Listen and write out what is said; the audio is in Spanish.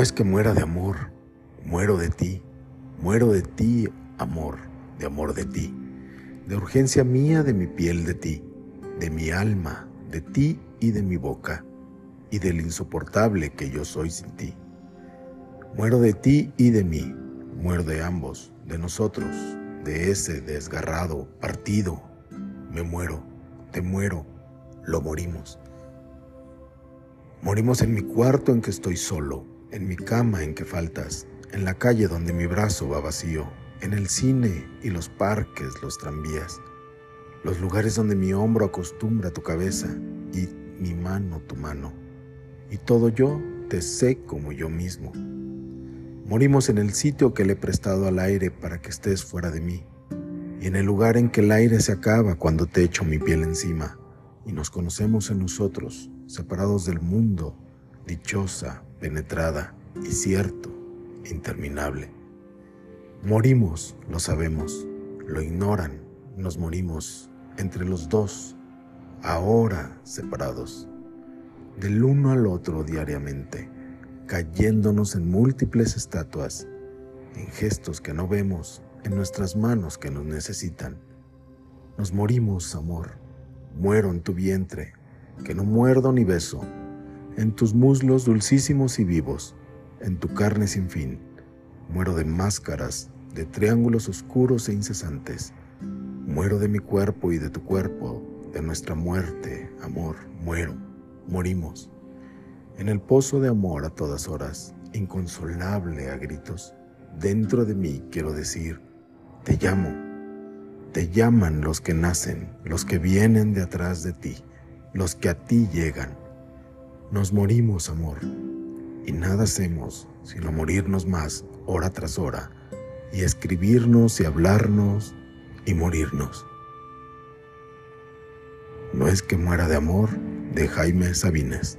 es que muera de amor, muero de ti, muero de ti, amor, de amor de ti, de urgencia mía de mi piel de ti, de mi alma, de ti y de mi boca, y del insoportable que yo soy sin ti. Muero de ti y de mí, muero de ambos, de nosotros, de ese desgarrado, partido. Me muero, te muero, lo morimos. Morimos en mi cuarto en que estoy solo, en mi cama en que faltas, en la calle donde mi brazo va vacío, en el cine y los parques, los tranvías, los lugares donde mi hombro acostumbra tu cabeza y mi mano tu mano, y todo yo te sé como yo mismo. Morimos en el sitio que le he prestado al aire para que estés fuera de mí, y en el lugar en que el aire se acaba cuando te echo mi piel encima, y nos conocemos en nosotros, separados del mundo, dichosa, penetrada y cierto, interminable. Morimos, lo sabemos, lo ignoran, nos morimos entre los dos, ahora separados, del uno al otro diariamente cayéndonos en múltiples estatuas, en gestos que no vemos, en nuestras manos que nos necesitan. Nos morimos, amor, muero en tu vientre, que no muerdo ni beso, en tus muslos dulcísimos y vivos, en tu carne sin fin. Muero de máscaras, de triángulos oscuros e incesantes. Muero de mi cuerpo y de tu cuerpo, de nuestra muerte, amor, muero, morimos en el pozo de amor a todas horas, inconsolable a gritos, dentro de mí quiero decir, te llamo, te llaman los que nacen, los que vienen de atrás de ti, los que a ti llegan. Nos morimos, amor, y nada hacemos sino morirnos más hora tras hora, y escribirnos y hablarnos y morirnos. No es que muera de amor de Jaime Sabines.